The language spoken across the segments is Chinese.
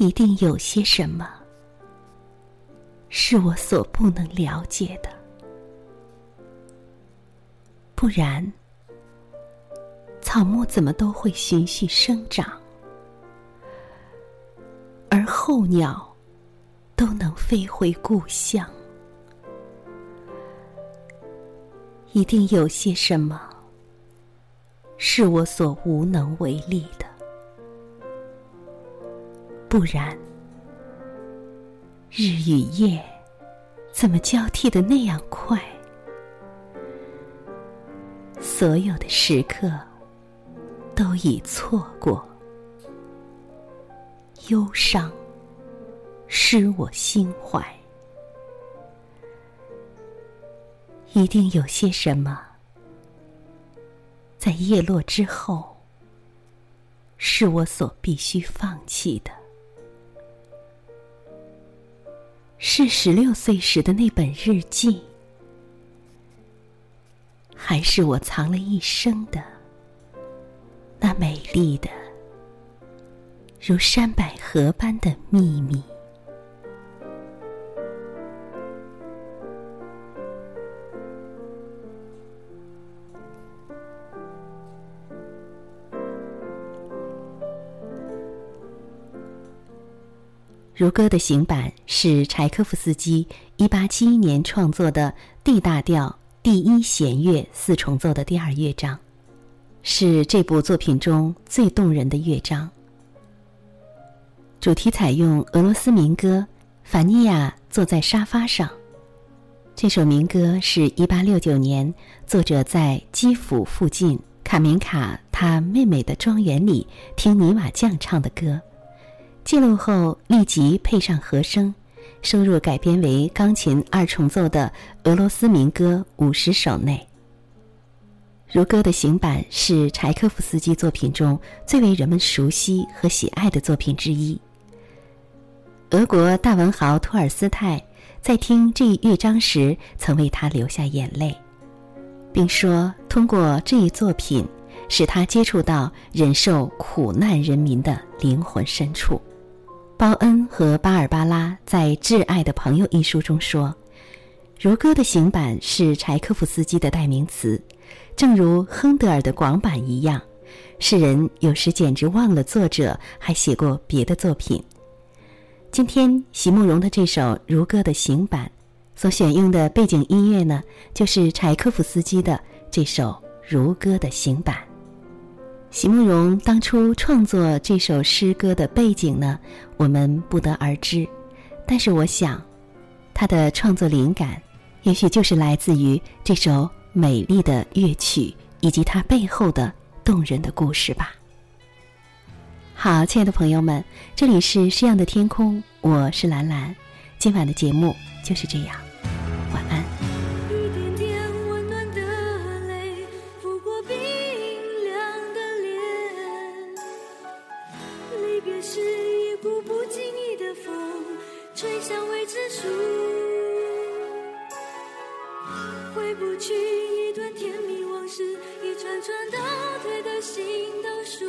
一定有些什么是我所不能了解的，不然草木怎么都会循序生长，而候鸟都能飞回故乡。一定有些什么是我所无能为力的。不然，日与夜怎么交替的那样快？所有的时刻都已错过，忧伤使我心怀。一定有些什么，在叶落之后，是我所必须放弃的。是十六岁时的那本日记，还是我藏了一生的那美丽的如山百合般的秘密？《如歌》的行板是柴可夫斯基一八七一年创作的 D 大调第一弦乐四重奏的第二乐章，是这部作品中最动人的乐章。主题采用俄罗斯民歌《法尼亚坐在沙发上》。这首民歌是一八六九年作者在基辅附近卡明卡他妹妹的庄园里听泥瓦匠唱的歌。记录后立即配上和声，收入改编为钢琴二重奏的俄罗斯民歌五十首内。如歌的行板是柴可夫斯基作品中最为人们熟悉和喜爱的作品之一。俄国大文豪托尔斯泰在听这一乐章时，曾为他流下眼泪，并说：“通过这一作品，使他接触到忍受苦难人民的灵魂深处。”包恩和巴尔巴拉在《挚爱的朋友》一书中说：“如歌的行板是柴可夫斯基的代名词，正如亨德尔的广板一样。世人有时简直忘了作者还写过别的作品。今天席慕容的这首《如歌的行板》所选用的背景音乐呢，就是柴可夫斯基的这首《如歌的行板》。”席慕容当初创作这首诗歌的背景呢，我们不得而知。但是我想，他的创作灵感，也许就是来自于这首美丽的乐曲以及它背后的动人的故事吧。好，亲爱的朋友们，这里是诗样的天空，我是兰兰。今晚的节目就是这样。回不去一段甜蜜往事，一串串倒退的心倒数。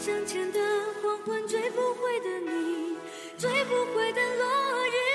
向前的黄昏，追不回的你，追不回的落日。